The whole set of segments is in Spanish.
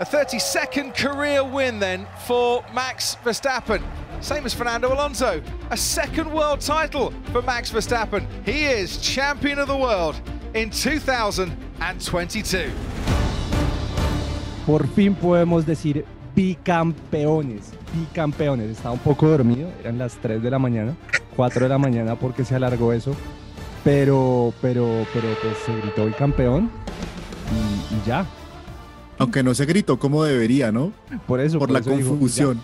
A 32nd career win then for Max Verstappen. Same as Fernando Alonso. A second world title for Max Verstappen. He is champion of the world in 2022. Por fin podemos decir bicampeones. Bicampeones. Estaba un poco dormido, eran las 3 de la mañana, 4 de la mañana porque se alargó eso. Pero, pero, pero pues se gritó bicampeón y, y ya. Aunque no se gritó como debería, ¿no? Por eso. Por, la eso confusión.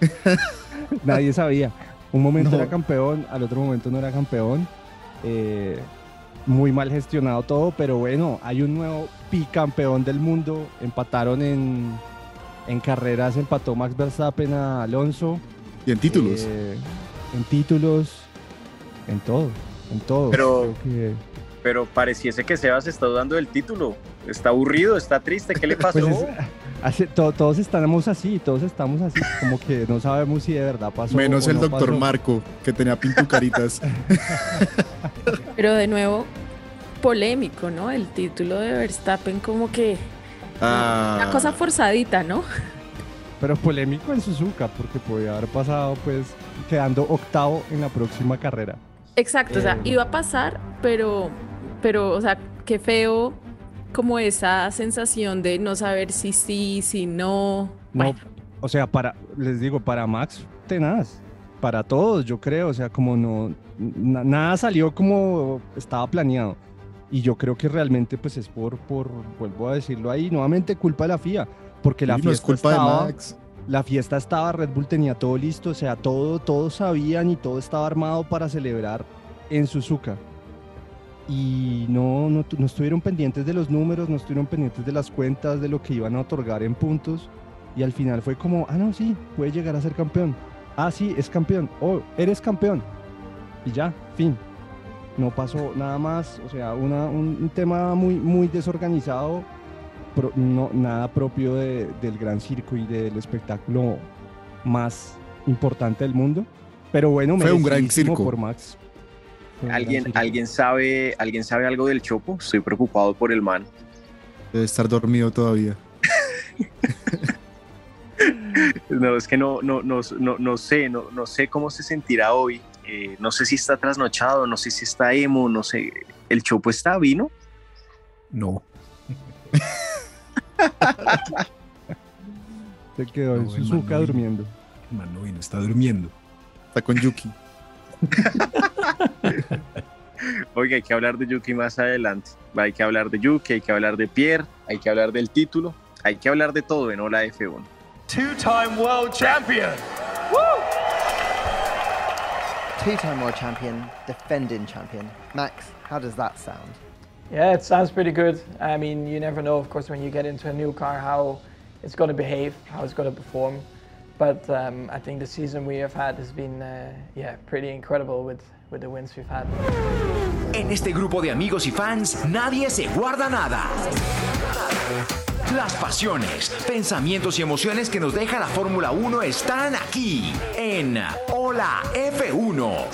Nadie sabía. Un momento No. era campeón, al otro momento no era campeón. Eh, muy mal gestionado todo, pero bueno, hay un nuevo bicampeón del mundo. Empataron en, en carreras, empató Max Verstappen a Alonso. Y en títulos. Eh, en títulos, en todo, en todo. Pero- Creo que- Pero pareciese que Sebas está dudando del título. Está aburrido, está triste. ¿Qué le pasó? Pues es- hace- to- todos estamos así, todos estamos así, como que no sabemos si de verdad pasó. Menos o el no doctor pasó. Marco, que tenía pintucaritas. Pero de nuevo, polémico, ¿no? El título de Verstappen como que Ah, una cosa forzadita, ¿no? Pero polémico en Suzuka, porque podía haber pasado, pues, quedando octavo en la próxima carrera. Exacto, o sea, Eh. iba a pasar, pero, pero, o sea, qué feo como esa sensación de no saber si sí, si no. No, o sea, para, les digo, para Max, tenaz. Para todos, yo creo. O sea, como no, na- nada salió como estaba planeado. Y yo creo que realmente, pues, es por, por, vuelvo a decirlo ahí, nuevamente culpa de la FIA. Porque la y fiesta no es culpa estaba, de Max. La fiesta estaba, Red Bull tenía todo listo, o sea, todo, todos sabían y todo estaba armado para celebrar en Suzuka. Y no, no, no estuvieron pendientes de los números, no estuvieron pendientes de las cuentas, de lo que iban a otorgar en puntos. Y al final fue como, ah, no, sí, puede llegar a ser campeón. Ah, sí, es campeón. Oh, eres campeón. Y ya, fin. No pasó nada más. O sea, una- un, un tema muy, muy desorganizado pro- no, nada propio de- del gran circo y del espectáculo más importante del mundo. Pero bueno, Fue un gran circo. por Max. ¿Alguien. ¿Alguien sabe alguien sabe algo del Chopo? Estoy preocupado por el man. Debe estar dormido todavía. No, es que no, no, no, no, no sé, no, no sé cómo se sentirá hoy. Eh, no sé si está trasnochado, no sé si está emo, no sé. ¿El Chopo está vino? No. Se quedó en No, man no durmiendo. Man, no vino, está durmiendo. Está con Yuki. Oiga, hay que hablar de Yuki más adelante. Hay que hablar de Yuki, hay que hablar de Pierre, hay que hablar del título, hay que hablar de todo en Hola F1. Two-time world champion. Two-time world champion, defending champion. Max, how does that sound? Yeah, it sounds pretty good. I mean, you never know, of course, when you get into a new car, how it's going to behave, how it's going to perform. But um, I think the season we have had has been, uh, yeah, pretty incredible with, with the wins we've had. En este grupo de amigos y fans, nadie se guarda nada. Las pasiones, pensamientos y emociones que nos deja la Fórmula 1 están aquí en Hola F1.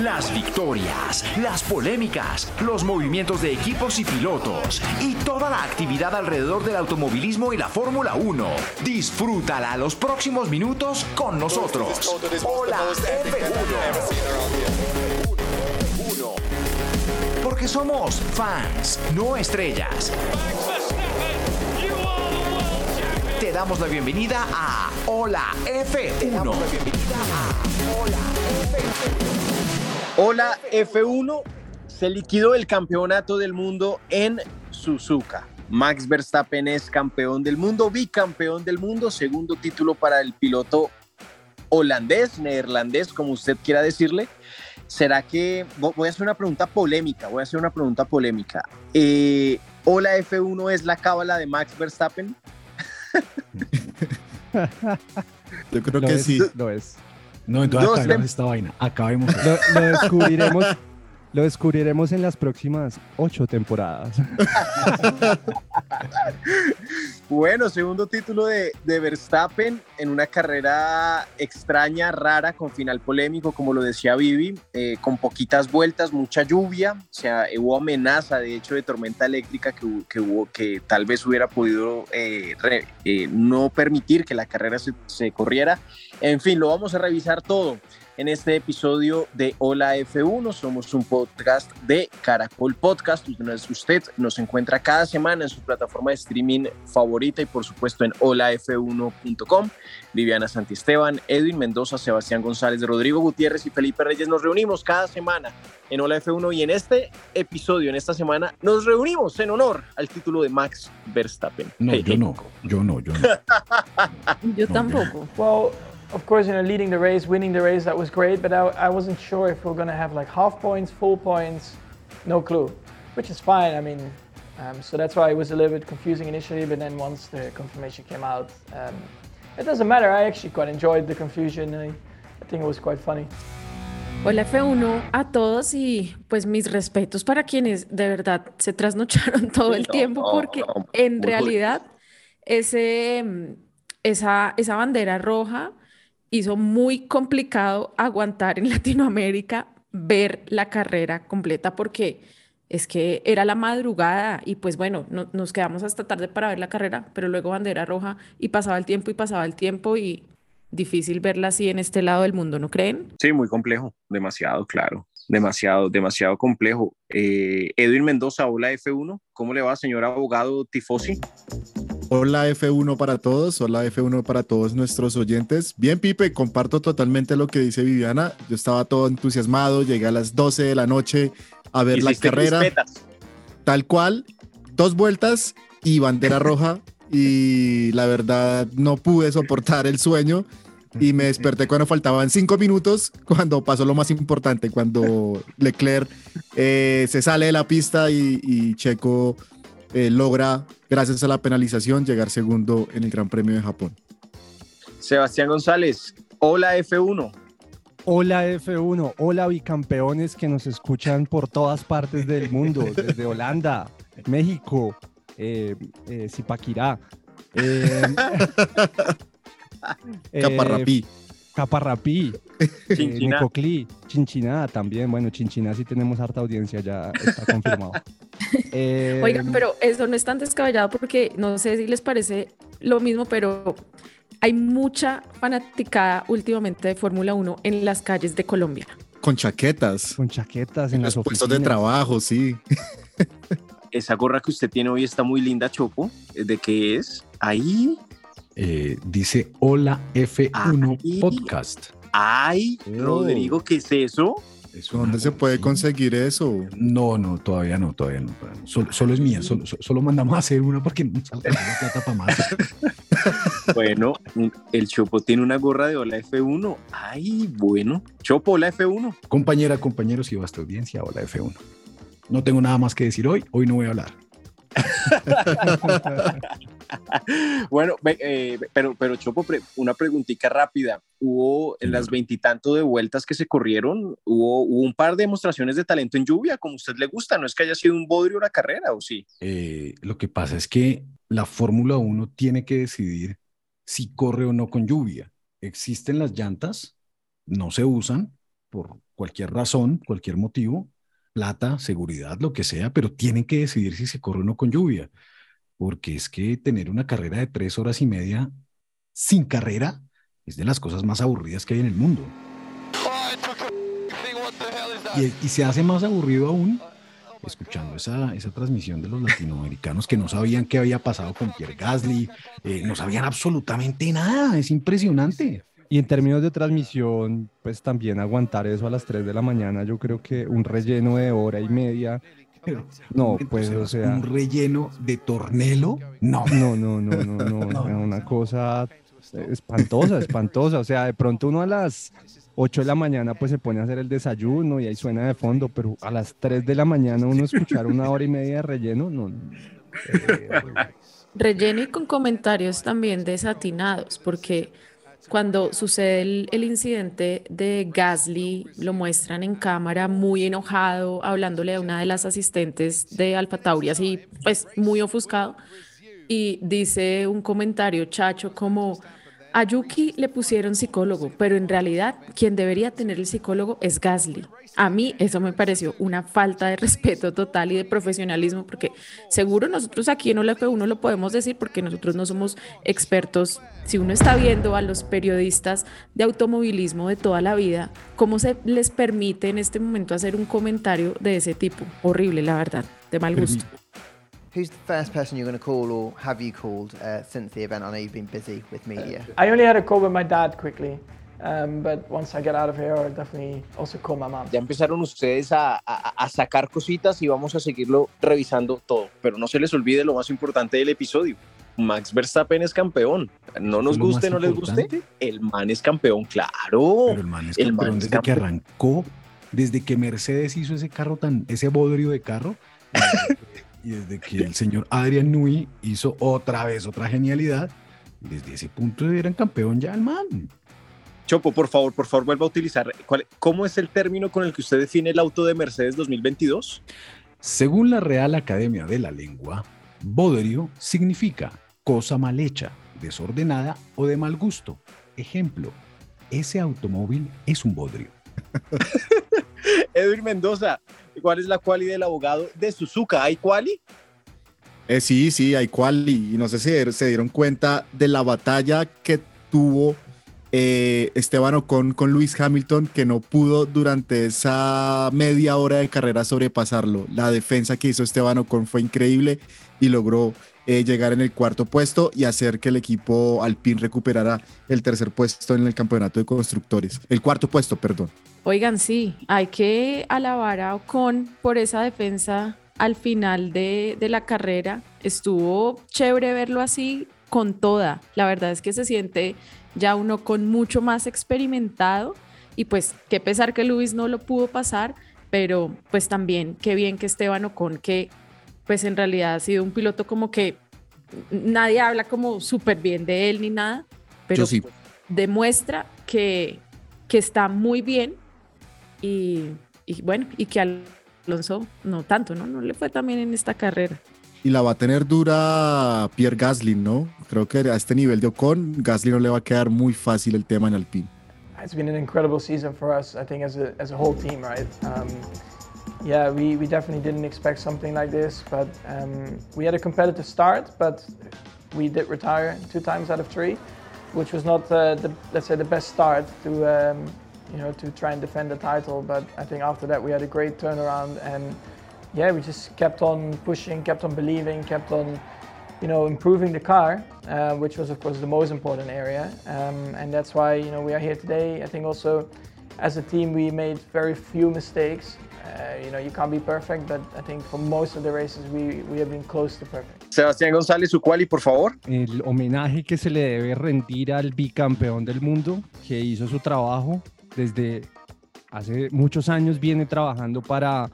Las victorias, las polémicas, los movimientos de equipos y pilotos y toda la actividad alrededor del automovilismo y la Fórmula 1. Disfrútala los próximos minutos con nosotros. Hola F1. Porque somos fans, no estrellas. Te damos la bienvenida a Hola F1. Hola F1, se liquidó el campeonato del mundo en Suzuka. Max Verstappen es campeón del mundo, bicampeón del mundo, segundo título para el piloto holandés, neerlandés, como usted quiera decirle. ¿Será que voy a hacer una pregunta polémica? Voy a hacer una pregunta polémica. Eh, ¿Hola F1 es la cábala de Max Verstappen? Yo creo Lo que es, sí. Lo es. No, entonces acabemos esta vaina. Acabemos. Lo, lo descubriremos, lo descubriremos en las próximas ocho temporadas. Bueno, segundo título de, de Verstappen en una carrera extraña, rara, con final polémico, como lo decía Vivi, eh, con poquitas vueltas, mucha lluvia, o sea, hubo amenaza, de hecho, de tormenta eléctrica que, que hubo, que tal vez hubiera podido eh, re- eh, no permitir que la carrera se corriera. En fin, lo vamos a revisar todo en este episodio de Hola F1. Somos un podcast de Caracol Podcast. Usted nos encuentra cada semana en su plataforma de streaming favorita y por supuesto en holaf1.com. Viviana Santisteban, Edwin Mendoza, Sebastián González, Rodrigo Gutiérrez y Felipe Reyes nos reunimos cada semana en Hola F1 y en este episodio, en esta semana, nos reunimos en honor al título de Max Verstappen. No, Hey, yo hey. no. Yo no, yo no. Yo tampoco. Well, of course, you know, leading the race, winning the race, that was great, but I, I wasn't sure if we are going to have like half points, full points, no clue, which is fine. I mean, um, so that's why it was a little bit confusing initially, but then once the confirmation came out, um, it doesn't matter. I actually quite enjoyed the confusion. I, I think it was quite funny. Hola F1 a todos y pues mis respetos para quienes de verdad se trasnocharon todo el No, tiempo no, porque no, en realidad ese, mm, esa, esa bandera roja hizo muy complicado aguantar en Latinoamérica ver la carrera completa porque es que era la madrugada y pues bueno, no- nos quedamos hasta tarde para ver la carrera, pero luego bandera roja y pasaba el tiempo y pasaba el tiempo y difícil verla así en este lado del mundo, ¿no creen? Sí, muy complejo, demasiado, claro, demasiado, demasiado complejo. Eh, Edwin Mendoza, hola F1, ¿cómo le va, señor abogado Tifosi? Hola F1 para todos, hola F1 para todos nuestros oyentes. Bien, Pipe, comparto totalmente lo que dice Viviana. Yo estaba todo entusiasmado, llegué a las 12 de la noche a ver la carrera, crispetas. tal cual, dos vueltas y bandera roja. Y la verdad no pude soportar el sueño y me desperté cuando faltaban cinco minutos, cuando pasó lo más importante, cuando Leclerc eh, se sale de la pista y, y Checo eh, logra, gracias a la penalización, llegar segundo en el Gran Premio de Japón. Sebastián González, hola F1. Hola F1, hola bicampeones que nos escuchan por todas partes del mundo, desde Holanda, México, eh, eh, Zipaquirá, eh, eh, Caparrapí. Eh, Chinchiná. Necoclí, Chinchiná también. Bueno, Chinchiná sí tenemos harta audiencia, ya está confirmado. Eh, Oigan, pero eso no es tan descabellado porque no sé si les parece lo mismo, pero hay mucha fanaticada últimamente de Fórmula 1 en las calles de Colombia. Con chaquetas. Con chaquetas En en los las puestos de trabajo, sí. Esa gorra que usted tiene hoy está muy linda, Chopo. ¿De qué es? Ahí. Eh, dice Hola F1 Ay. Podcast. Ay, Oh. Rodrigo, ¿qué es eso? Es ¿Dónde se puede sí. conseguir eso? No, no, todavía no, todavía no. todavía no. Solo, solo es mía, solo, so- solo mandamos a hacer una porque no plata para más. Bueno, el Chopo tiene una gorra de Hola F1. Ay, bueno. Chopo, Hola F1. Compañera, compañeros y vasta audiencia, Hola F1. No tengo nada más que decir hoy, hoy no voy a hablar. Bueno, eh, pero, pero Chopo, una preguntita rápida. Hubo en las veintitantos de vueltas que se corrieron, hubo, hubo un par de demostraciones de talento en lluvia, como a usted le gusta. No es que haya sido un bodrio la carrera, ¿o sí? Eh, lo que pasa es que la Fórmula 1 tiene que decidir si corre o no con lluvia. Existen las llantas, no se usan por cualquier razón, cualquier motivo, plata, seguridad, lo que sea, pero tienen que decidir si se corre o no con lluvia. Porque es que tener una carrera de tres horas y media sin carrera es de las cosas más aburridas que hay en el mundo. Y, y se hace más aburrido aún escuchando esa, esa transmisión de los latinoamericanos que no sabían qué había pasado con Pierre Gasly, eh, no sabían absolutamente nada, es impresionante. Y en términos de transmisión, pues también aguantar eso a las 3 de la mañana, yo creo que un relleno de hora y media. No, pues, o sea. Un relleno de tornelo, no. No, no, no, no, no, una cosa espantosa, espantosa. O sea, de pronto uno a las 8 de la mañana pues se pone a hacer el desayuno y ahí suena de fondo, pero a las 3 de la mañana uno escuchar una hora y media de relleno, no. relleno y con comentarios también desatinados, porque cuando sucede el, incidente de Gasly, lo muestran en cámara muy enojado, hablándole a una de las asistentes de Alfa Tauri, así pues muy ofuscado, y dice un comentario chacho como a Yuki le pusieron psicólogo, pero en realidad quien debería tener el psicólogo es Gasly. A mí eso me pareció una falta de respeto total y de profesionalismo, porque seguro nosotros aquí en OLF1 lo podemos decir porque nosotros no somos expertos. Si uno está viendo a los periodistas de automovilismo de toda la vida, ¿cómo se les permite en este momento hacer un comentario de ese tipo? Horrible, la verdad, de mal gusto. Who's the first person you're going to call, or have you called uh, since the event? I know you've been busy with media. I only had a call with my dad quickly. Um, but once I get out of here, I'll definitely also call my mom. Ya empezaron ustedes a, a, a, sacar cositas y vamos a seguirlo revisando todo. Pero no se les olvide lo más importante del episodio. Max Verstappen es campeón. No nos guste, no les guste. El man es campeón, claro. Pero el man es campeón man desde que arrancó, desde que Mercedes hizo ese carro tan, ese bodrio de carro. y desde que el señor Adrian Nui hizo otra vez otra genialidad, desde ese punto eran campeón ya el man. Chopo, por favor, por favor, vuelva a utilizar. ¿Cómo es el término con el que usted define el auto de Mercedes 2022? Según la Real Academia de la Lengua, bodrio significa cosa mal hecha, desordenada o de mal gusto. Ejemplo, ese automóvil es un bodrio. Edwin Mendoza, ¿Cuál es la quali del abogado de Suzuka? ¿Hay quali? Eh, sí, sí, hay quali. Y no sé si se dieron cuenta de la batalla que tuvo eh, Esteban Ocon con Luis Hamilton, que no pudo durante esa media hora de carrera sobrepasarlo. La defensa que hizo Esteban Ocon fue increíble y logró eh, llegar en el cuarto puesto y hacer que el equipo Alpine recuperara el tercer puesto en el campeonato de constructores. El cuarto puesto, perdón. Oigan, sí, hay que alabar a Ocon por esa defensa al final de, la carrera. Estuvo chévere verlo así con toda. La verdad es que se siente ya uno con mucho más experimentado y pues qué pesar que Luis no lo pudo pasar, pero pues también qué bien que Esteban Ocon, que pues en realidad ha sido un piloto como que nadie habla como súper bien de él ni nada, pero demuestra que, que está muy bien y, bueno, y que Alonso no tanto, ¿no? No le fue también en esta carrera. Y la va a tener dura Pierre Gasly, ¿no? Creo que a este nivel de Ocon, Gasly no le va a quedar muy fácil el tema en Alpine. It's been an incredible season for us, I think, as a, as a whole team, right? Um, yeah, we, we definitely didn't expect something like this, but um, we had a competitive start, but we did retire two times out of three, which was not, uh, the, let's say, the best start to, um, you know, to try and defend the title. But I think after that we had a great turnaround, and yeah, we just kept on pushing, kept on believing, kept on, you know, improving the car, uh, which was of course the most important area. Um, and that's why you know we are here today. I think also as a team we made very few mistakes. Uh, you know, you can't be perfect, but I think for most of the races we, we have been close to perfect. Sebastián González, su quali, por favor. El homenaje que se le debe rendir al bicampeón del mundo que hizo su trabajo desde hace muchos años viene trabajando para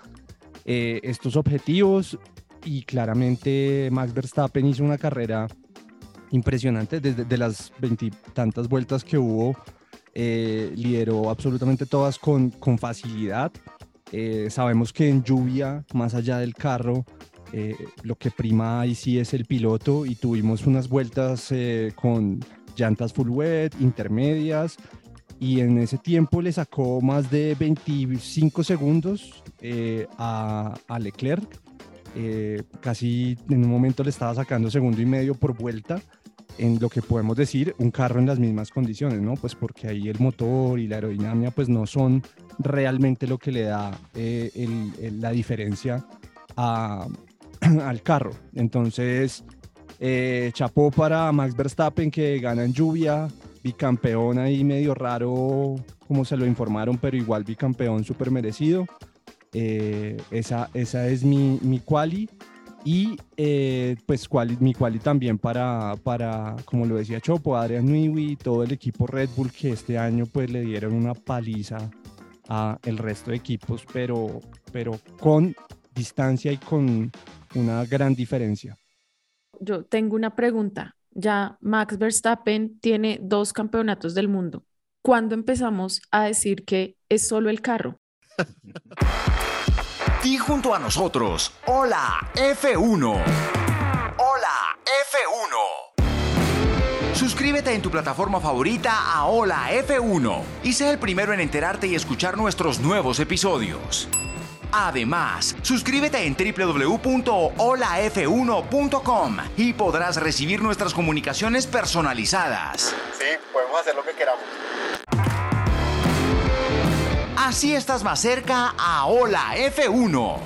eh, estos objetivos y claramente Max Verstappen hizo una carrera impresionante desde de las veintitantas vueltas que hubo. Eh, lideró absolutamente todas con, con facilidad. Eh, sabemos que en lluvia, más allá del carro, lo que prima ahí sí es el piloto y tuvimos unas vueltas con llantas full wet, intermedias, y en ese tiempo le sacó más de 25 segundos eh, a, Leclerc. Eh, casi en un momento le estaba sacando segundo y medio por vuelta en lo que podemos decir un carro en las mismas condiciones, ¿no? Pues porque ahí el motor y la aerodinámica pues no son realmente lo que le da eh, la diferencia al carro. Entonces, eh, chapó para Max Verstappen que gana en lluvia, bicampeón ahí medio raro como se lo informaron, pero igual bicampeón súper merecido. Eh, esa, esa es mi, mi quali. Y eh, pues quali- mi quali también para, para, como lo decía Chopo, Adrian Newey y todo el equipo Red Bull que este año pues le dieron una paliza a el resto de equipos, pero, pero con distancia y con una gran diferencia. Yo tengo una pregunta. Ya Max Verstappen tiene dos campeonatos del mundo. ¿Cuándo empezamos a decir que es solo el carro? Di junto a nosotros, hola F1. Hola F1. Suscríbete en tu plataforma favorita a Hola F1 y sé el primero en enterarte y escuchar nuestros nuevos episodios. Además, suscríbete en www.holaf1.com y podrás recibir nuestras comunicaciones personalizadas. Sí, podemos hacer lo que queramos. Así estás más cerca a Hola F1.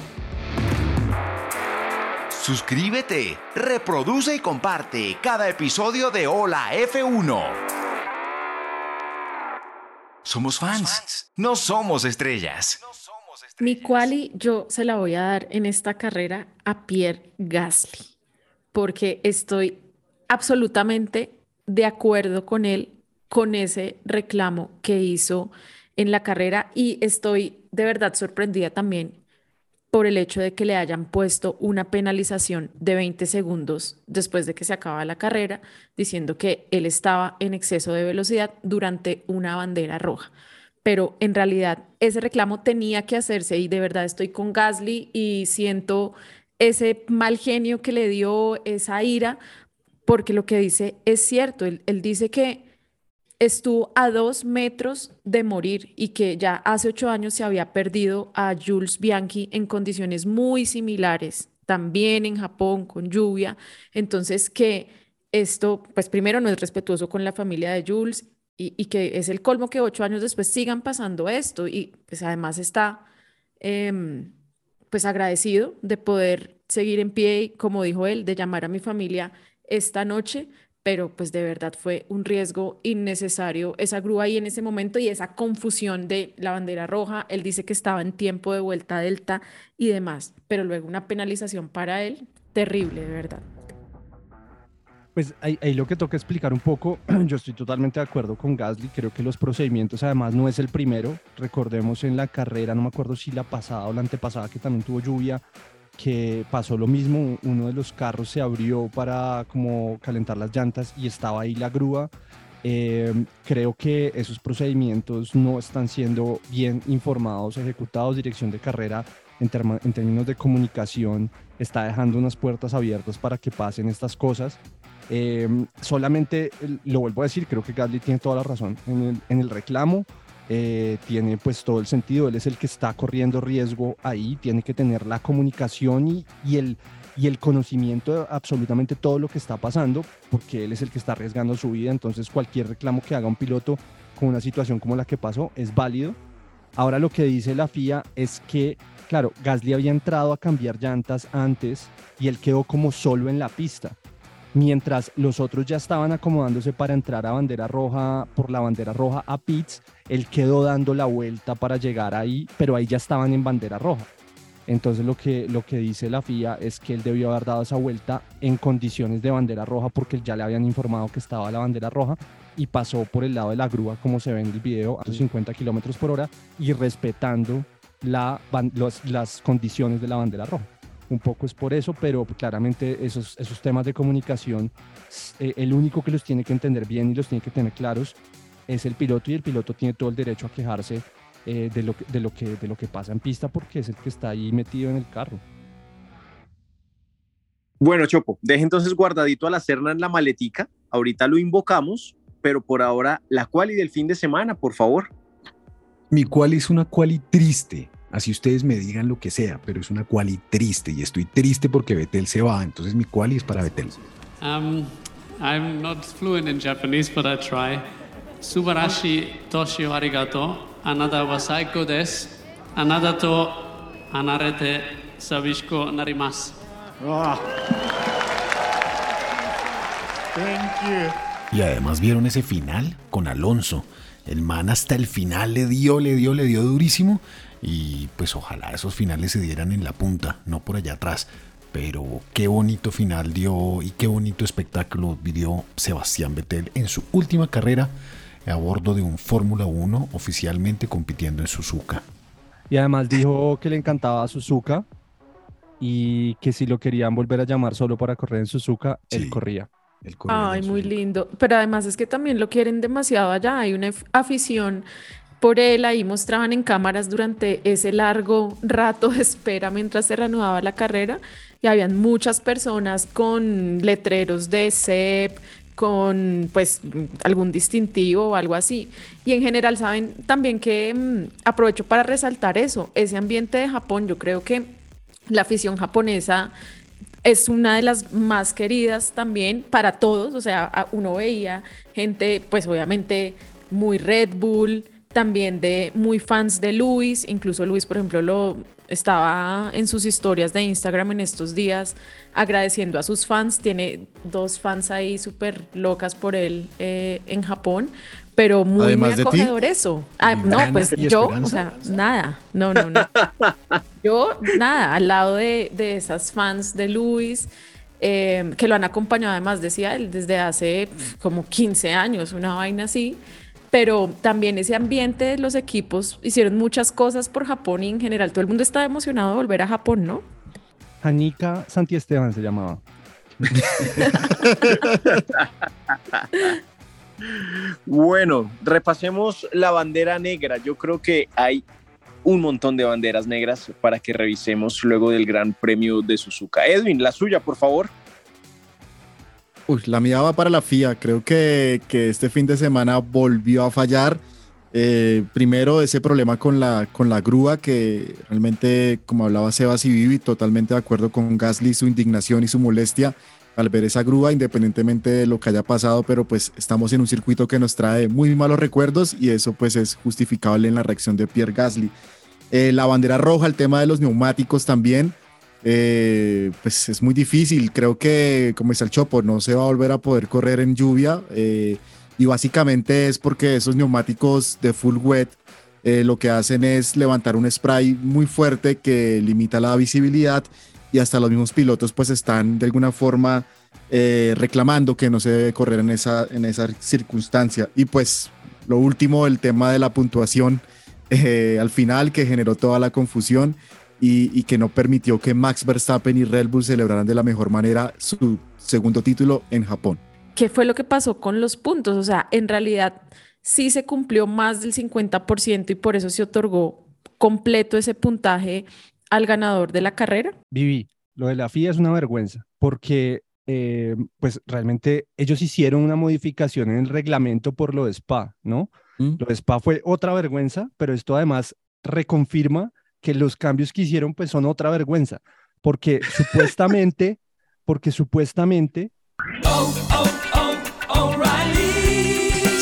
Suscríbete, reproduce y comparte cada episodio de Hola F1. Somos fans, no somos estrellas. Mi quali yo se la voy a dar en esta carrera a Pierre Gasly, porque estoy absolutamente de acuerdo con él, con ese reclamo que hizo en la carrera y estoy de verdad sorprendida también por el hecho de que le hayan puesto una penalización de 20 segundos después de que se acaba la carrera, diciendo que él estaba en exceso de velocidad durante una bandera roja. Pero en realidad ese reclamo tenía que hacerse y de verdad estoy con Gasly y siento ese mal genio que le dio esa ira, porque lo que dice es cierto, él, él dice que estuvo a dos metros de morir y que ya hace ocho años se había perdido a Jules Bianchi en condiciones muy similares, también en Japón, con lluvia. Entonces, que esto, pues primero no es respetuoso con la familia de Jules y, y que es el colmo que ocho años después sigan pasando esto y pues además está em, pues agradecido de poder seguir en pie y como dijo él, de llamar a mi familia esta noche, pero pues de verdad fue un riesgo innecesario esa grúa ahí en ese momento y esa confusión de la bandera roja. Él dice que estaba en tiempo de vuelta delta y demás, pero luego una penalización para él terrible, de verdad. Pues ahí, ahí lo que toca explicar un poco, yo estoy totalmente de acuerdo con Gasly, creo que los procedimientos además no es el primero, recordemos en la carrera, no me acuerdo si la pasada o la antepasada que también tuvo lluvia, que pasó lo mismo, uno de los carros se abrió para como calentar las llantas y estaba ahí la grúa. Eh, creo que esos procedimientos no están siendo bien informados, ejecutados. Dirección de carrera en, en términos de comunicación está dejando unas puertas abiertas para que pasen estas cosas. Eh, solamente lo vuelvo a decir, creo que Gasly tiene toda la razón en el, en el reclamo. Eh, tiene pues todo el sentido, él es el que está corriendo riesgo ahí, tiene que tener la comunicación y, el, y el conocimiento de absolutamente todo lo que está pasando, porque él es el que está arriesgando su vida, entonces cualquier reclamo que haga un piloto con una situación como la que pasó es válido. Ahora lo que dice la FIA es que, claro, Gasly había entrado a cambiar llantas antes y él quedó como solo en la pista mientras los otros ya estaban acomodándose para entrar a bandera roja, por la bandera roja a pits, él quedó dando la vuelta para llegar ahí, pero ahí ya estaban en bandera roja. Entonces lo que, lo que dice la FIA es que él debió haber dado esa vuelta en condiciones de bandera roja porque ya le habían informado que estaba la bandera roja y pasó por el lado de la grúa como se ve en el video a 50 kilómetros por hora y respetando la, las condiciones de la bandera roja un poco es por eso, pero claramente esos, esos temas de comunicación, eh, el único que los tiene que entender bien y los tiene que tener claros es el piloto y el piloto tiene todo el derecho a quejarse eh, de, lo, que- de, lo que, de lo que pasa en pista porque es el que está ahí metido en el carro. Bueno, Chopo, deje entonces guardadito a la Serna en la maletica. Ahorita lo invocamos, pero por ahora la quali del fin de semana, por favor. Mi quali es una quali triste. Así ustedes me digan lo que sea, pero es una quali triste y estoy triste porque Betel se va. Entonces mi quali es para Betel. Um, I'm not fluent in Japanese, but I try. Subarashi toshio arigato. Anada wasaiko desu. Anada to anarete Savishko Narimas. Y además vieron ese final con Alonso. El man hasta el final le dio, le dio, le dio durísimo. Y pues ojalá esos finales se dieran en la punta, no por allá atrás. Pero qué bonito final dio y qué bonito espectáculo vivió Sebastián Vettel en su última carrera a bordo de un Fórmula 1 oficialmente compitiendo en Suzuka. Y además dijo que le encantaba Suzuka y que si lo querían volver a llamar solo para correr en Suzuka, él corría. Ay, muy lindo. Pero además es que también lo quieren demasiado allá. Hay una afición por él. Ahí mostraban en cámaras durante ese largo rato de espera mientras se reanudaba la carrera. Y habían muchas personas con letreros de CEP, con pues algún distintivo o algo así. Y en general saben también que mm, aprovecho para resaltar eso, ese ambiente de Japón, yo creo que la afición japonesa es una de las más queridas también para todos, o sea, uno veía gente, pues obviamente muy Red Bull, también de muy fans de Luis, incluso Luis, por ejemplo, lo estaba en sus historias de Instagram en estos días agradeciendo a sus fans, tiene dos fans ahí súper locas por él eh, en Japón, pero muy, muy acogedor eso. Ah, no, pues yo, o sea, nada, no, no, no. yo, nada, al lado de, de esas fans de Luis, eh, que lo han acompañado, además, decía él, desde hace como 15 años, una vaina así. Pero también ese ambiente de los equipos hicieron muchas cosas por Japón y en general todo el mundo está emocionado de volver a Japón, ¿no? Janica Santiesteban se llamaba. bueno, repasemos la bandera negra. Yo creo que hay un montón de banderas negras para que revisemos luego del Gran Premio de Suzuka. Edwin, la suya, por favor. Uy, la mía va para la FIA. Creo que, que este fin de semana volvió a fallar. Eh, primero, ese problema con la, con la grúa, que realmente, como hablaba Sebas y Vivi, totalmente de acuerdo con Gasly, su indignación y su molestia al ver esa grúa, independientemente de lo que haya pasado, pero pues estamos en un circuito que nos trae muy malos recuerdos y eso pues es justificable en la reacción de Pierre Gasly. Eh, la bandera roja, el tema de los neumáticos también, eh, pues es muy difícil. Creo que, como dice el Chopo, no se va a volver a poder correr en lluvia. Eh, y básicamente es porque esos neumáticos de full wet lo que hacen es levantar un spray muy fuerte que limita la visibilidad y hasta los mismos pilotos pues están de alguna forma eh, reclamando que no se debe correr en esa, en esa circunstancia. Y pues lo último, el tema de la puntuación eh, al final que generó toda la confusión y, y, que no permitió que Max Verstappen y Red Bull celebraran de la mejor manera su segundo título en Japón. ¿Qué fue lo que pasó con los puntos? O sea, en realidad sí se cumplió más del 50% y por eso se otorgó completo ese puntaje al ganador de la carrera? Vivi, lo de la FIA es una vergüenza, porque eh, pues realmente ellos hicieron una modificación en el reglamento por lo de Spa, ¿no? Mm. Lo de Spa fue otra vergüenza, pero esto además reconfirma que los cambios que hicieron pues son otra vergüenza, porque supuestamente, porque supuestamente... Oh, oh,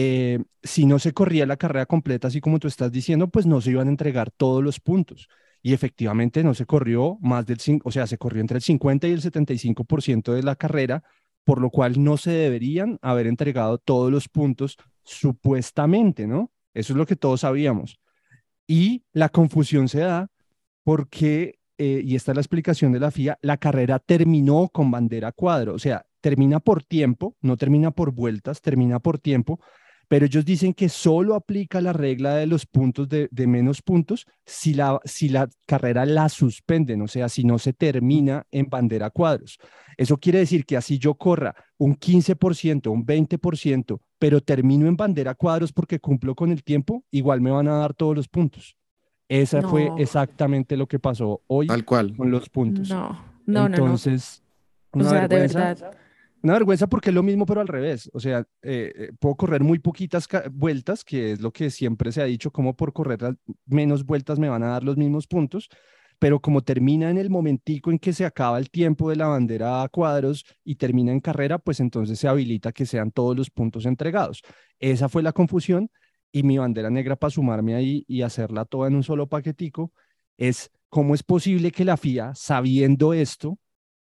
Eh, si no se corría la carrera completa, así como tú estás diciendo, pues no se iban a entregar todos los puntos. Y efectivamente no se corrió más del 5, o sea, se corrió entre el 50 y el 75% de la carrera, por lo cual no se deberían haber entregado todos los puntos supuestamente, ¿no? Eso es lo que todos sabíamos. Y la confusión se da porque, eh, y esta es la explicación de la FIA, la carrera terminó con bandera cuadro, o sea, termina por tiempo, no termina por vueltas, termina por tiempo, pero ellos dicen que solo aplica la regla de los puntos de, menos puntos si la, si la carrera la suspenden, o sea, si no se termina en bandera cuadros. Eso quiere decir que así yo corra un 15%, un 20%, pero termino en bandera cuadros porque cumplo con el tiempo, igual me van a dar todos los puntos. Esa fue exactamente lo que pasó hoy Tal cual. con los puntos. No, no, Entonces, o sea, de verdad. Una vergüenza porque es lo mismo, pero al revés. O sea, eh, eh, puedo correr muy poquitas vueltas, que es lo que siempre se ha dicho, como por correr menos vueltas me van a dar los mismos puntos, pero como termina en el momentico en que se acaba el tiempo de la bandera a cuadros y termina en carrera, pues entonces se habilita que sean todos los puntos entregados. Esa fue la confusión y mi bandera negra para sumarme ahí y hacerla toda en un solo paquetico es cómo es posible que la FIA, sabiendo esto,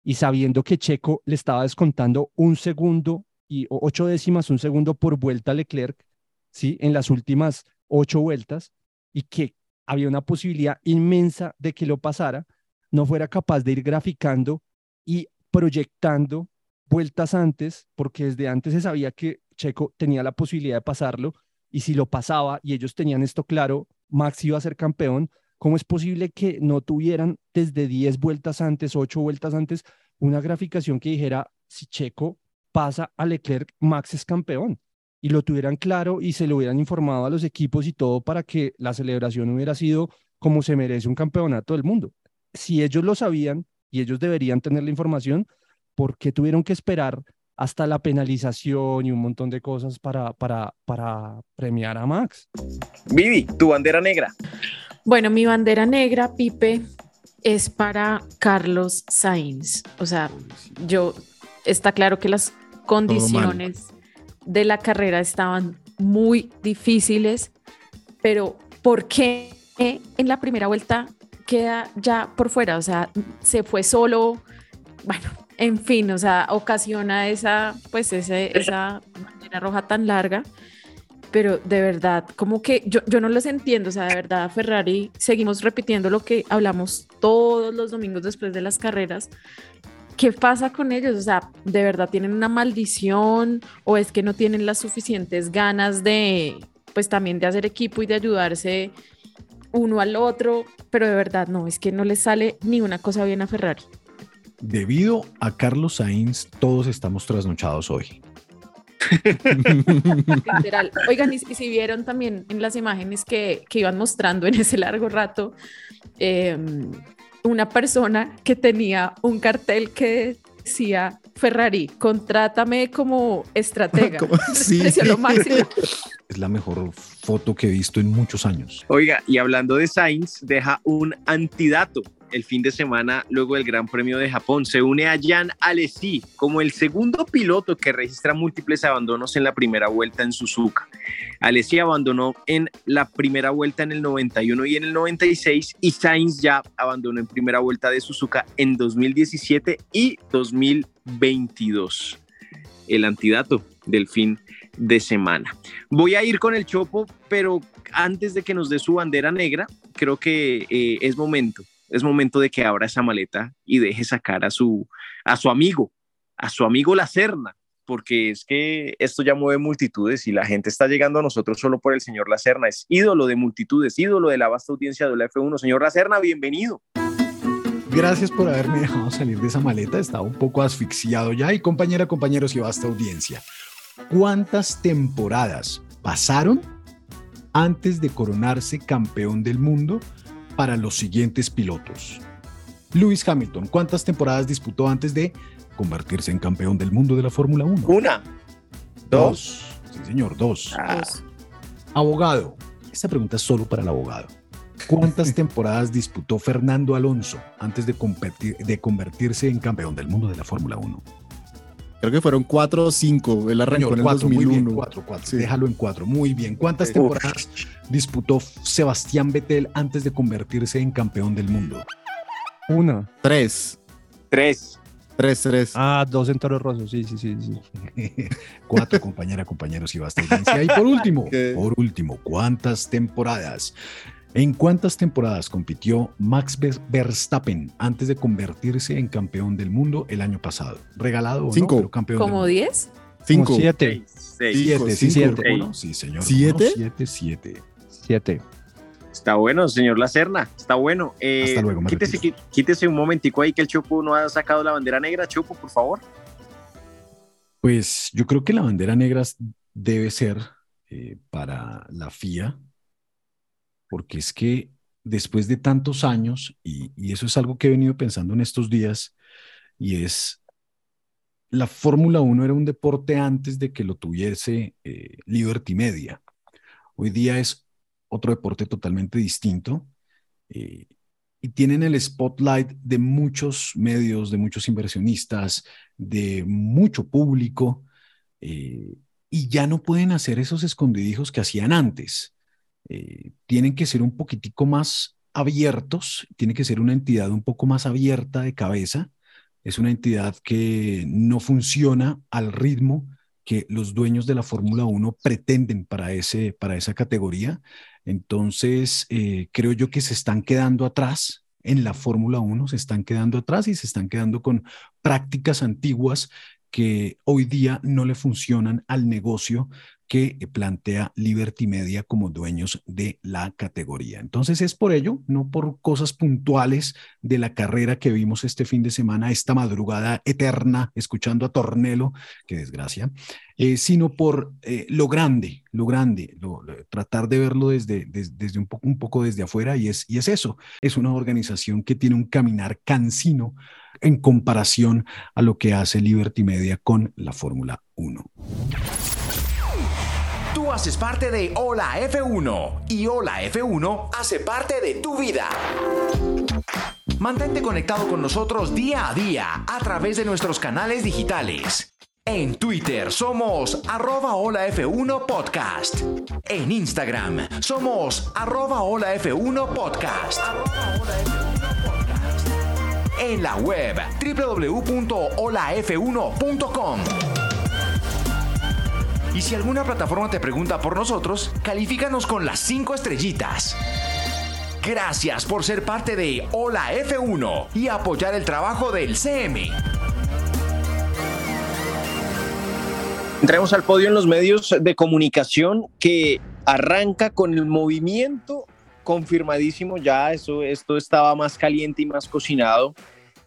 y sabiendo que Checo le estaba descontando un segundo y ocho décimas, un segundo por vuelta a Leclerc, ¿sí? En las últimas ocho vueltas y que había una posibilidad inmensa de que lo pasara, no fuera capaz de ir graficando y proyectando vueltas antes, porque desde antes se sabía que Checo tenía la posibilidad de pasarlo y si lo pasaba y ellos tenían esto claro, Max iba a ser campeón, ¿Cómo es posible que no tuvieran desde 10 vueltas antes, 8 vueltas antes, una graficación que dijera, si Checo pasa a Leclerc, Max es campeón? Y lo tuvieran claro y se lo hubieran informado a los equipos y todo para que la celebración hubiera sido como se merece un campeonato del mundo. Si ellos lo sabían y ellos deberían tener la información, ¿por qué tuvieron que esperar hasta la penalización y un montón de cosas para, para, para premiar a Max? Vivi, tu bandera negra. Bueno, mi bandera negra, Pipe, es para Carlos Sainz. O sea, yo está claro que las condiciones de la carrera estaban muy difíciles, pero ¿por qué en la primera vuelta queda ya por fuera? O sea, se fue solo, bueno, en fin, o sea, ocasiona esa, pues esa bandera roja tan larga pero de verdad, como que yo, yo no los entiendo, o sea, de verdad, Ferrari, seguimos repitiendo lo que hablamos todos los domingos después de las carreras. ¿Qué pasa con ellos? O sea, ¿de verdad tienen una maldición o es que no tienen las suficientes ganas de, pues también de hacer equipo y de ayudarse uno al otro? Pero de verdad, no, es que no les sale ni una cosa bien a Ferrari. Debido a Carlos Sainz, todos estamos trasnochados hoy. Oigan, y, si vieron también en las imágenes que, que iban mostrando en ese largo rato, em, una persona que tenía un cartel que decía Ferrari, contrátame como estratega. Sí. Es la mejor foto que he visto en muchos años. Oiga, y hablando de Sainz, deja un antidato el fin de semana luego del Gran Premio de Japón. Se une a Jan Alesi como el segundo piloto que registra múltiples abandonos en la primera vuelta en Suzuka. Alesi abandonó en la primera vuelta en el 91 y en el 96 y Sainz ya abandonó en primera vuelta de Suzuka en 2017 y 2022. El antidato del fin de semana. Voy a ir con el Chopo, pero antes de que nos dé su bandera negra, creo que eh, es momento es momento de que abra esa maleta y deje sacar a su, a su amigo, a su amigo La Serna, porque es que esto ya mueve multitudes y la gente está llegando a nosotros solo por el señor La Serna, es ídolo de multitudes, ídolo de la vasta audiencia de la F1. Señor La Serna, bienvenido. Gracias por haberme dejado salir de esa maleta, estaba un poco asfixiado ya y compañera, compañeros y vasta audiencia. ¿Cuántas temporadas pasaron antes de coronarse campeón del mundo para los siguientes pilotos. Lewis Hamilton, ¿cuántas temporadas disputó antes de convertirse en campeón del mundo de la Fórmula 1? Una. Dos. Sí, señor, dos. Ah. Abogado. Esta pregunta es solo para el abogado. ¿Cuántas temporadas disputó Fernando Alonso antes de, de convertirse en campeón del mundo de la Fórmula 1? Creo que fueron cuatro o cinco. Él arrancó en el 2001. Muy bien, cuatro, cuatro. Déjalo en cuatro. Muy bien. ¿Cuántas temporadas disputó Sebastián Vettel antes de convertirse en campeón del mundo? Una. Tres. Tres. Tres, tres. Ah, dos en Toro Rosso. Sí, sí, sí. sí. cuatro, compañera, compañeros y basta. Y por último, por último, ¿cuántas temporadas ¿En cuántas temporadas compitió Max Verstappen antes de convertirse en campeón del mundo el año pasado? ¿Regalado o Cinco. no? campeón ¿Como 10? Cinco. Siete. Siete, sí, siete. sí, señor. ¿Siete? siete, siete. Siete. Está bueno, señor Lacerna, está bueno. Eh, Hasta luego, quítese, quítese, un momentico ahí que el Chopo no ha sacado la bandera negra. Chopo, por favor. Pues yo creo que la bandera negra debe ser eh, para la FIA, porque es que después de tantos años, y, eso es algo que he venido pensando en estos días, y es la Fórmula 1 era un deporte antes de que lo tuviese eh, Liberty Media. Hoy día es otro deporte totalmente distinto eh, y tienen el spotlight de muchos medios, de muchos inversionistas, de mucho público eh, y ya no pueden hacer esos escondidijos que hacían antes. Tienen que ser un poquitico más abiertos, tiene que ser una entidad un poco más abierta de cabeza es una entidad que no funciona al ritmo que los dueños de la Fórmula 1 pretenden para, ese, para esa categoría. Entonces, eh, creo yo que se están quedando atrás en la Fórmula 1, se están quedando atrás y se están quedando con prácticas antiguas que hoy día no le funcionan al negocio que plantea Liberty Media como dueños de la categoría. Entonces es por ello, no por cosas puntuales de la carrera que vimos este fin de semana, esta madrugada eterna, escuchando a Tornelo, qué desgracia, eh, sino por eh, lo grande, lo grande, tratar de verlo desde, desde, un, poco, un poco desde afuera y es, y es eso, es una organización que tiene un caminar cansino en comparación a lo que hace Liberty Media con la Fórmula 1. Haces parte de Hola F1 y Hola F1 hace parte de tu vida. Mantente conectado con nosotros día a día a través de nuestros canales digitales. En Twitter somos arroba Hola F1 Podcast. En Instagram somos arroba Hola F1 Podcast. En la web www.holaf1.com. Y si alguna plataforma te pregunta por nosotros, califícanos con las 5 estrellitas. Gracias por ser parte de Hola F1 y apoyar el trabajo del CM. Entremos al podio en los medios de comunicación que arranca con el movimiento confirmadísimo ya, eso, esto estaba más caliente y más cocinado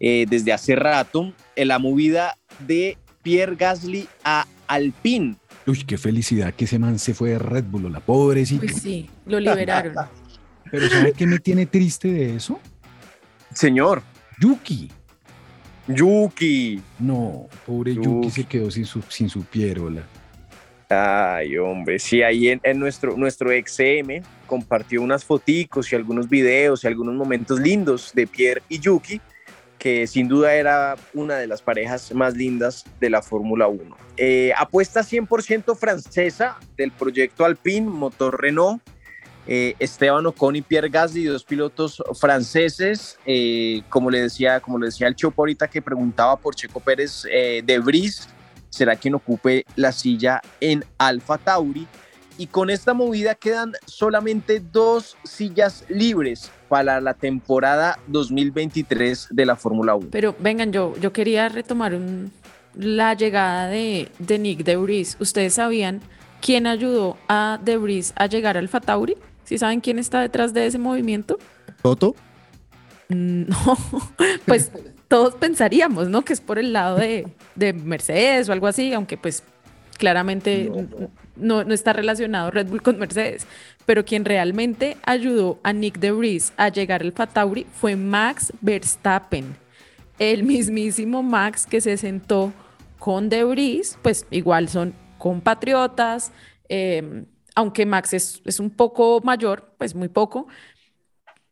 eh, desde hace rato, en la movida de Pierre Gasly a Alpine. Uy, qué felicidad que ese man se fue de Red Bull, la pobrecita. Pues sí, lo liberaron. Pero ¿sabe qué me tiene triste de eso? Señor. Yuki. Yuki. No, pobre Yuki, se quedó sin su, sin su pierola. Ay, hombre, sí, ahí en, nuestro, nuestro XM compartió unas foticos y algunos videos y algunos momentos lindos de Pierre y Yuki que sin duda era una de las parejas más lindas de la Fórmula 1. Eh, apuesta 100% francesa del proyecto Alpine, motor Renault. Eh, Esteban Ocon y Pierre Gasly, dos pilotos franceses, eh, como le decía, como le decía el Chopo ahorita que preguntaba por Checo Pérez de Bris, será quien ocupe la silla en Alfa Tauri. Y con esta movida quedan solamente dos sillas libres para la temporada 2023 de la Fórmula 1. Pero vengan, yo, yo quería retomar la llegada de, de Nick Debris. ¿Ustedes sabían quién ayudó a Debris a llegar al Fatauri? ¿Sí saben quién está detrás de ese movimiento? ¿Toto? Mm, no, pues todos pensaríamos, ¿no? Que es por el lado de, de Mercedes o algo así, aunque pues claramente no, está relacionado Red Bull con Mercedes, pero quien realmente ayudó a Nick de Vries a llegar al Fatauri fue Max Verstappen, el mismísimo Max que se sentó con De Vries, pues igual son compatriotas, em, aunque Max es, es, un poco mayor, pues muy poco,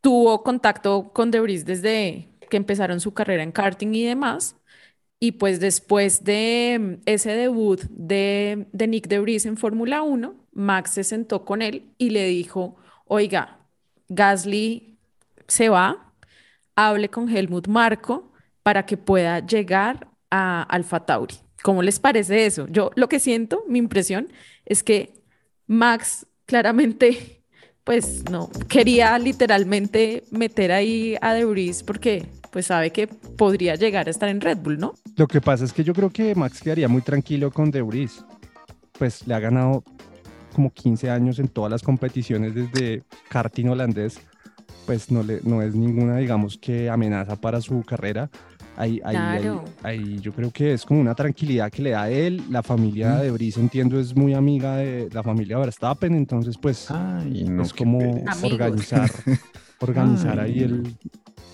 tuvo contacto con De Vries desde que empezaron su carrera en karting y demás, y pues después de mm, ese debut de, de Nick Debris en Fórmula 1, Max se sentó con él y le dijo, oiga, Gasly se va, hable con Helmut Marco para que pueda llegar a Alfa Tauri. ¿Cómo les parece eso? Yo lo que siento, mi impresión, es que Max claramente, pues no, quería literalmente meter ahí a Debris porque pues sabe que podría llegar a estar en Red Bull, ¿no? Lo que pasa es que yo creo que Max quedaría muy tranquilo con De Vries. Pues le ha ganado como 15 años en todas las competiciones desde karting holandés. Pues no, le, no es ninguna, digamos, que amenaza para su carrera. Ahí, ahí, yo creo que es como una tranquilidad que le da a él. La familia de Brice, entiendo, es muy amiga de la familia Verstappen, entonces pues es como organizar, organizar ahí el,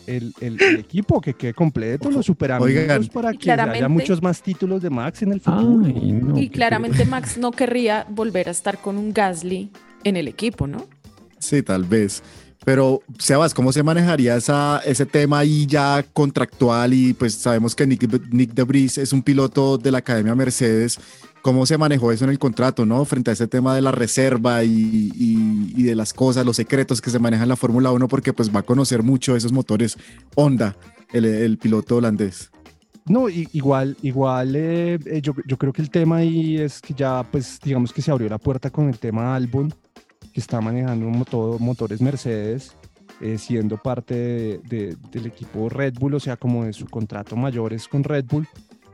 el, el- el equipo que quede completo, los superamigos para que haya muchos más títulos de Max en el futuro. y claramente Max no querría volver a estar con un Gasly en el equipo, ¿no? Sí, tal vez. Pero, Sebas, ¿cómo se manejaría esa, ese tema ahí ya contractual? Y pues sabemos que Nick, Nick de Vries es un piloto de la Academia Mercedes. ¿Cómo se manejó eso en el contrato, no? Frente a ese tema de la reserva y, y- y de las cosas, los secretos que se manejan en la Fórmula 1, porque pues va a conocer mucho esos motores Honda, el, el piloto holandés. No, igual, igual, eh, eh, yo, yo creo que el tema ahí es que ya, pues, digamos que se abrió la puerta con el tema Albon, que está manejando motor, motores Mercedes, eh, siendo parte de- de- del equipo Red Bull, o sea, como de su contrato mayor es con Red Bull.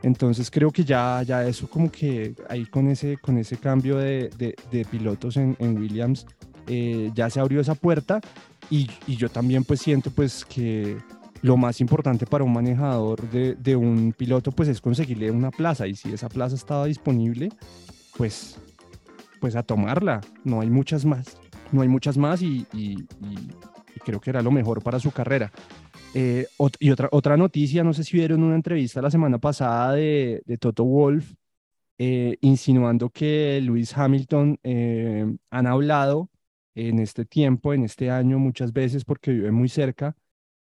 Entonces creo que ya, ya eso como que ahí con ese, con ese cambio de, de- pilotos en, en Williams, eh, ya se abrió esa puerta y, y yo también pues siento pues que lo más importante para un manejador de un piloto pues es conseguirle una plaza y si esa plaza estaba disponible pues pues a tomarla no hay muchas más no hay muchas más y, creo que era lo mejor para su carrera Eh, y otra, otra noticia no sé si vieron una entrevista la semana pasada de, de Toto Wolf eh, insinuando que Lewis Hamilton eh, han hablado en este tiempo, en este año muchas veces porque vive muy cerca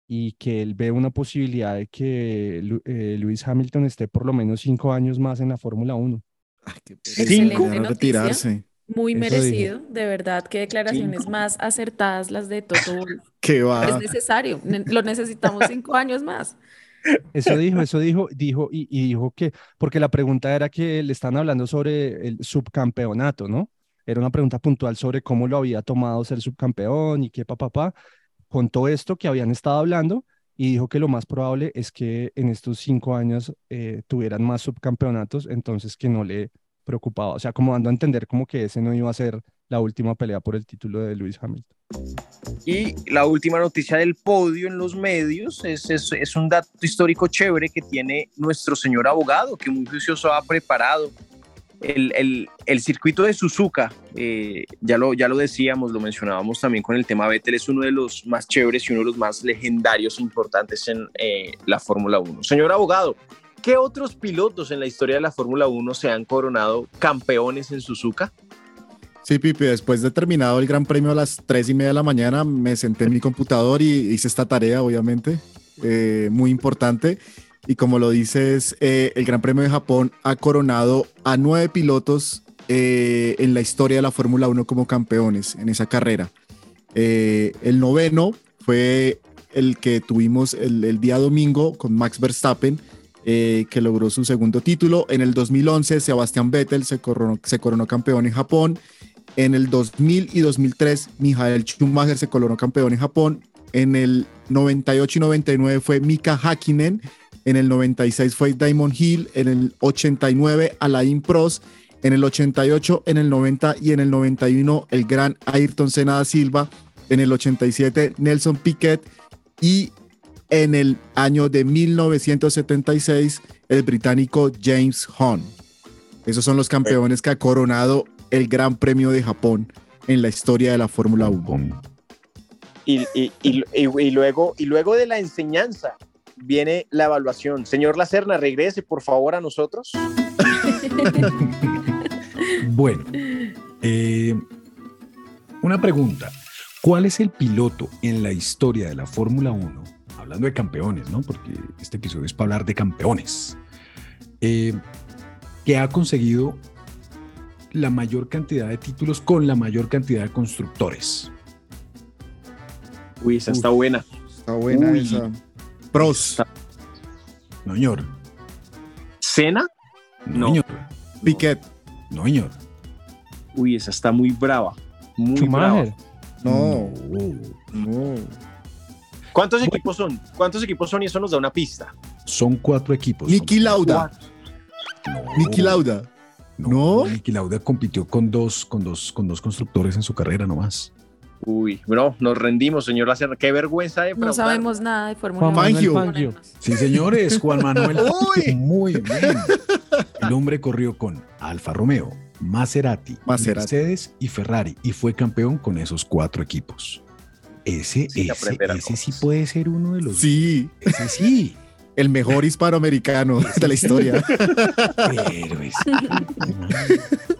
y que él ve una posibilidad de que Lu- Lewis Hamilton esté por lo menos cinco años más en la Fórmula 1. Noticia. retirarse. Muy Eso merecido, de verdad, qué declaraciones más acertadas las de Toto. Que va. Es necesario, ne- lo necesitamos cinco años más. Eso dijo, eso dijo, dijo y, y dijo que, porque la pregunta era que le están hablando sobre el subcampeonato, ¿no? Era una pregunta puntual sobre cómo lo había tomado ser subcampeón y qué papá, contó esto que habían estado hablando y dijo que lo más probable es que en estos cinco años eh, tuvieran más subcampeonatos, entonces que no le preocupaba, o sea, como dando a entender como que ese no iba a ser la última pelea por el título de Lewis Hamilton. Y la última noticia del podio en los medios es, es, es un dato histórico chévere que tiene nuestro señor abogado, que muy juicioso ha preparado. El, el, el circuito de Suzuka, eh, ya, lo, ya lo decíamos, lo mencionábamos también con el tema Vettel, es uno de los más chéveres y uno de los más legendarios e importantes en eh, la Fórmula 1. Señor abogado, ¿qué otros pilotos en la historia de la Fórmula 1 se han coronado campeones en Suzuka? Sí, Pipi, después de terminado el Gran Premio a las 3 y media de la mañana, me senté en mi computador y hice esta tarea, obviamente, eh, muy importante. Y como lo dices, eh, el Gran Premio de Japón ha coronado a nueve pilotos eh, en la historia de la Fórmula 1 como campeones en esa carrera. Eh, el noveno fue el que tuvimos el, día domingo con Max Verstappen, que logró su segundo título. En el 2011, Sebastián Vettel se coronó, se coronó campeón en Japón. En el 2000 y 2003, Michael Schumacher se coronó campeón en Japón. En el 98 y 99 fue Mika Hakkinen. En el 96 fue Damon Hill. En el 89, Alain Prost. En el 88, en el 90 y en el 91, el gran Ayrton Senna da Silva. En el 87, Nelson Piquet. Y en el año de 1976, el británico James Hunt. Esos son los campeones que ha coronado el Gran Premio de Japón en la historia de la Fórmula 1. Y, y- y- y- y luego, y luego de la enseñanza viene la evaluación. Señor Lacerna, regrese por favor a nosotros. Bueno, eh, una pregunta. ¿Cuál es el piloto en la historia de la Fórmula 1? Hablando de campeones, ¿no? Porque este episodio es para hablar de campeones. eh, que ha conseguido la mayor cantidad de títulos con la mayor cantidad de constructores. Uy, esa está buena. Está buena Uy. esa. Pros. No, señor. ¿Cena? No, señor. Piquet. No, señor. Uy, esa está muy brava. Muy Schumacher. brava. No. No. ¿Cuántos equipos son? ¿Cuántos equipos son? Y eso nos da una pista. Son cuatro equipos. Niki Lauda. No. Niki Lauda. No. Niki Lauda compitió con dos, con dos, con dos constructores en su carrera nomás. Uy, bro, nos rendimos, señor. Qué vergüenza de No sabemos nada de Fórmula Juan 1. Manuel Fangio. Sí, señores, Juan Manuel. Uy. Muy bien. El hombre corrió con Alfa Romeo, Maserati, Maserati. Mercedes y Ferrari y fue campeón con esos cuatro equipos. Ese, sin ese, ese sí puede ser uno de los. Sí, Ese sí. el mejor hispanoamericano de la historia. Pero es.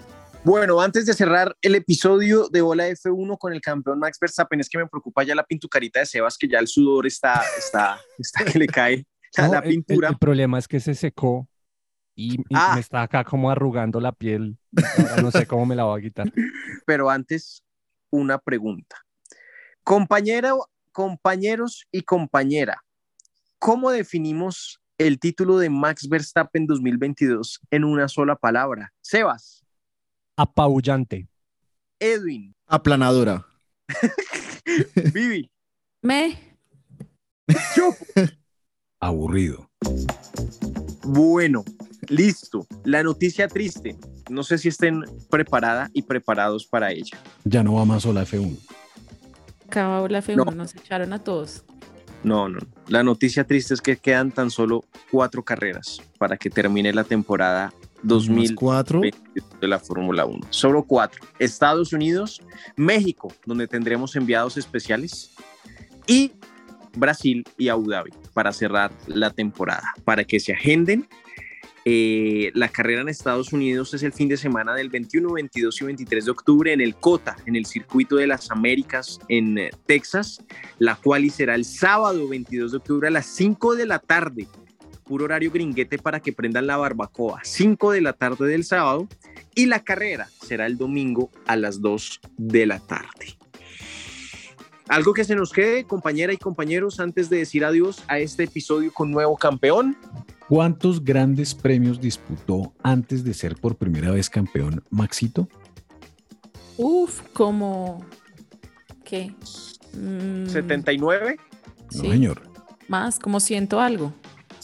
Bueno, antes de cerrar el episodio de Bola F1 con el campeón Max Verstappen, es que me preocupa ya la pintucarita de Sebas, que ya el sudor está, está, está que le cae a No, la el- el- pintura. El, problema es que se secó y, y Ah. me está acá como arrugando la piel. Ahora no sé cómo me la voy a quitar. Pero antes, una pregunta. Compañero, compañeros y compañera, ¿cómo definimos el título de Max Verstappen 2022 en una sola palabra? Sebas, Apabullante. Edwin, Aplanadora. Vivi, Me. Aburrido. Bueno, listo. La noticia triste. No sé si estén preparada y preparados para ella. Ya no va más sola F1. Acabó la F1, No. nos echaron a todos. No, no. La noticia triste es que quedan tan solo cuatro carreras para que termine la temporada 2024 Más de la Fórmula 1. Solo cuatro. Estados Unidos, México, donde tendremos enviados especiales, y Brasil y Abu Dhabi para cerrar la temporada, para que se agenden. Eh, la carrera en Estados Unidos es el fin de semana del 21, 22 y 23 de octubre en el COTA, en el Circuito de las Américas en eh, Texas, la cual será el sábado 22 de octubre a las 5 de la tarde. Puro horario gringuete para que prendan la barbacoa. 5 de la tarde del sábado y la carrera será el domingo a las 2 de la tarde. Algo que se nos quede, compañera y compañeros, antes de decir adiós a este episodio con nuevo campeón. ¿Cuántos grandes premios disputó antes de ser por primera vez campeón Maxito? Uf, como. ¿Qué? Mm, 79. No, Sí. señor. Más, como ciento algo.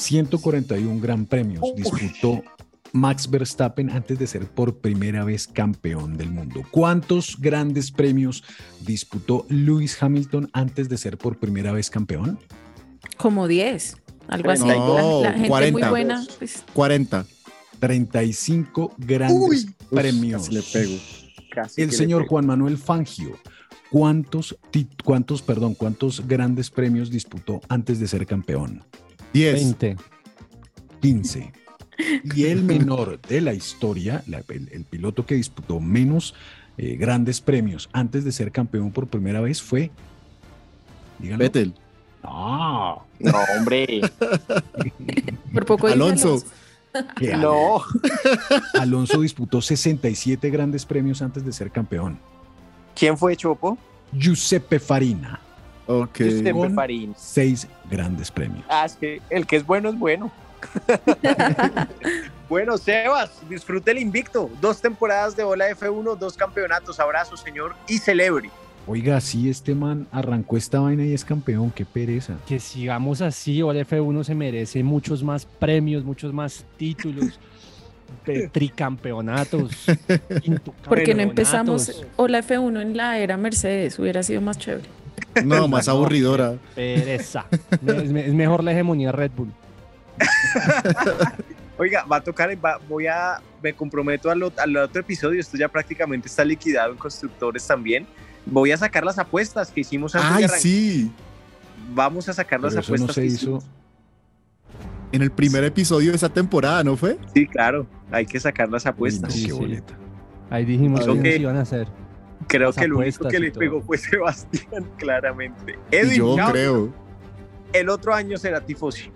141 gran premios disputó Max Verstappen antes de ser por primera vez campeón del mundo. ¿Cuántos grandes premios disputó Lewis Hamilton antes de ser por primera vez campeón? Como 10. Algo así. No, la, la gente muy 40. buena. pues, 40. 35 grandes premios. Casi le pego. Casi El señor pego. Juan Manuel Fangio, ¿cuántos, ti- cuántos, perdón, cuántos grandes premios disputó antes de ser campeón? 10. 20. 15. Y el menor de la historia, la- el, el piloto que disputó menos eh, grandes premios antes de ser campeón por primera vez fue. Díganlo. Vettel. No. No, hombre. por poco Alonso. No. Alonso disputó 67 grandes premios antes de ser campeón. ¿Quién fue Chopo? Giuseppe Farina, Ok. Con- Farín. seis grandes premios. Ah, es que el que es bueno es bueno. bueno, Sebas, disfrute el invicto. Dos temporadas de bola F1, dos campeonatos. Abrazo, señor, y celebre. Oiga, sí, este man arrancó esta vaina y es campeón, qué pereza. Que sigamos así, el F1 se merece muchos más premios, muchos más títulos, de tricampeonatos. Porque no empezamos o la F1 en la era Mercedes, hubiera sido más chévere. No, más aburridora. Pereza. Es, me- es mejor la hegemonía Red Bull. Oiga, va a tocar, va- voy a, me comprometo al, ot- al otro episodio, esto ya prácticamente está liquidado en constructores también. Voy a sacar las apuestas que hicimos antes Ay, sí. Vamos a sacar las Pero eso apuestas. no se que hizo. hicimos. En el primer episodio de esa temporada, ¿no fue? Sí, claro, hay que sacar las apuestas. No, Sí, qué sí. boleta. Ahí dijimos que que- iban a hacer. Creo que el único que le pegó fue Sebastián, claramente. Y yo chao. creo. el otro año será tifosi.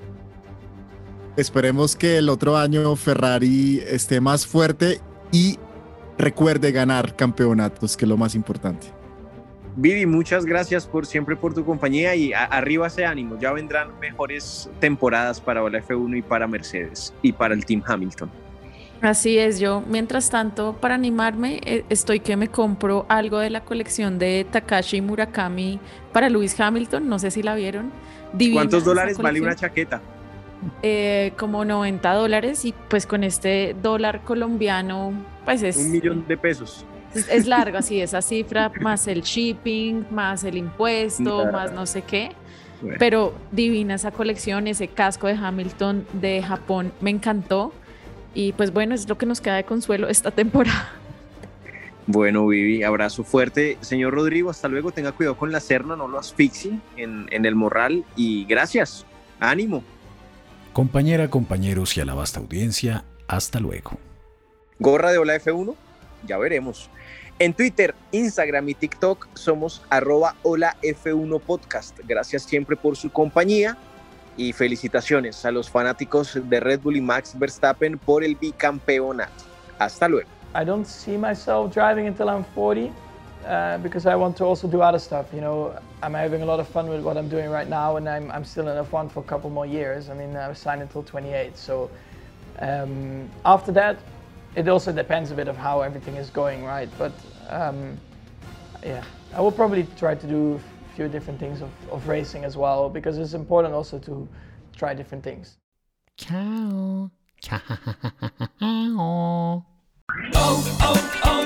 Esperemos que el otro año Ferrari esté más fuerte y recuerde ganar campeonatos, que es lo más importante. Vivi, muchas gracias por siempre por tu compañía y a- arriba ese ánimo. Ya vendrán mejores temporadas para la F1 y para Mercedes y para el Team Hamilton. Así es, yo mientras tanto, para animarme, eh, estoy que me compro algo de la colección de Takashi Murakami para Lewis Hamilton, no sé si la vieron. Divina ¿Cuántos dólares vale una chaqueta? Eh, como 90 dólares y pues con este dólar colombiano, pues es, Un millón de pesos. es, es largo así, esa cifra, más el shipping, más el impuesto, más no sé qué. Bueno. Pero divina esa colección, ese casco de Hamilton de Japón, me encantó. Y pues bueno, es lo que nos queda de consuelo esta temporada. Bueno, Vivi, abrazo fuerte. Señor Rodrigo, hasta luego. Tenga cuidado con la cerna, no lo asfixie en, en el morral. Y gracias. Ánimo. Compañera, compañeros y a la vasta audiencia, hasta luego. Gorra de Hola F1, ya veremos. En Twitter, Instagram y TikTok somos arroba Hola F1 Podcast. Gracias siempre por su compañía y felicitaciones a los fanáticos de Red Bull y Max Verstappen por el bicampeonato. Hasta luego. I don't see myself driving until I'm 40 uh, because I want to also do other stuff. You know, I'm having a lot of fun with what I'm doing right now, and I'm, I'm still in F1 for a couple more years. I mean, I was signed until 28. So um, after that, it also depends a bit of how everything is going, right? But um, yeah, I will probably try to do few different things of, of racing as well because it's important also to try different things. Ciao. Ciao. Oh, oh, oh,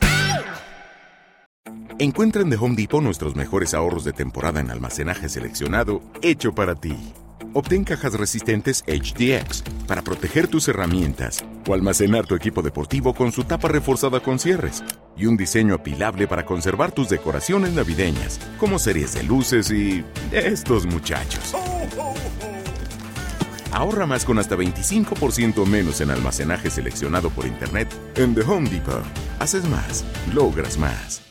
Encuentra en The Home Depot nuestros mejores ahorros de temporada en almacenaje seleccionado, hecho para ti. Obtén cajas resistentes HDX para proteger tus herramientas o almacenar tu equipo deportivo con su tapa reforzada con cierres y un diseño apilable para conservar tus decoraciones navideñas, como series de luces y estos muchachos. Ahorra más con hasta 25% menos en almacenaje seleccionado por Internet en The Home Depot. Haces más, logras más.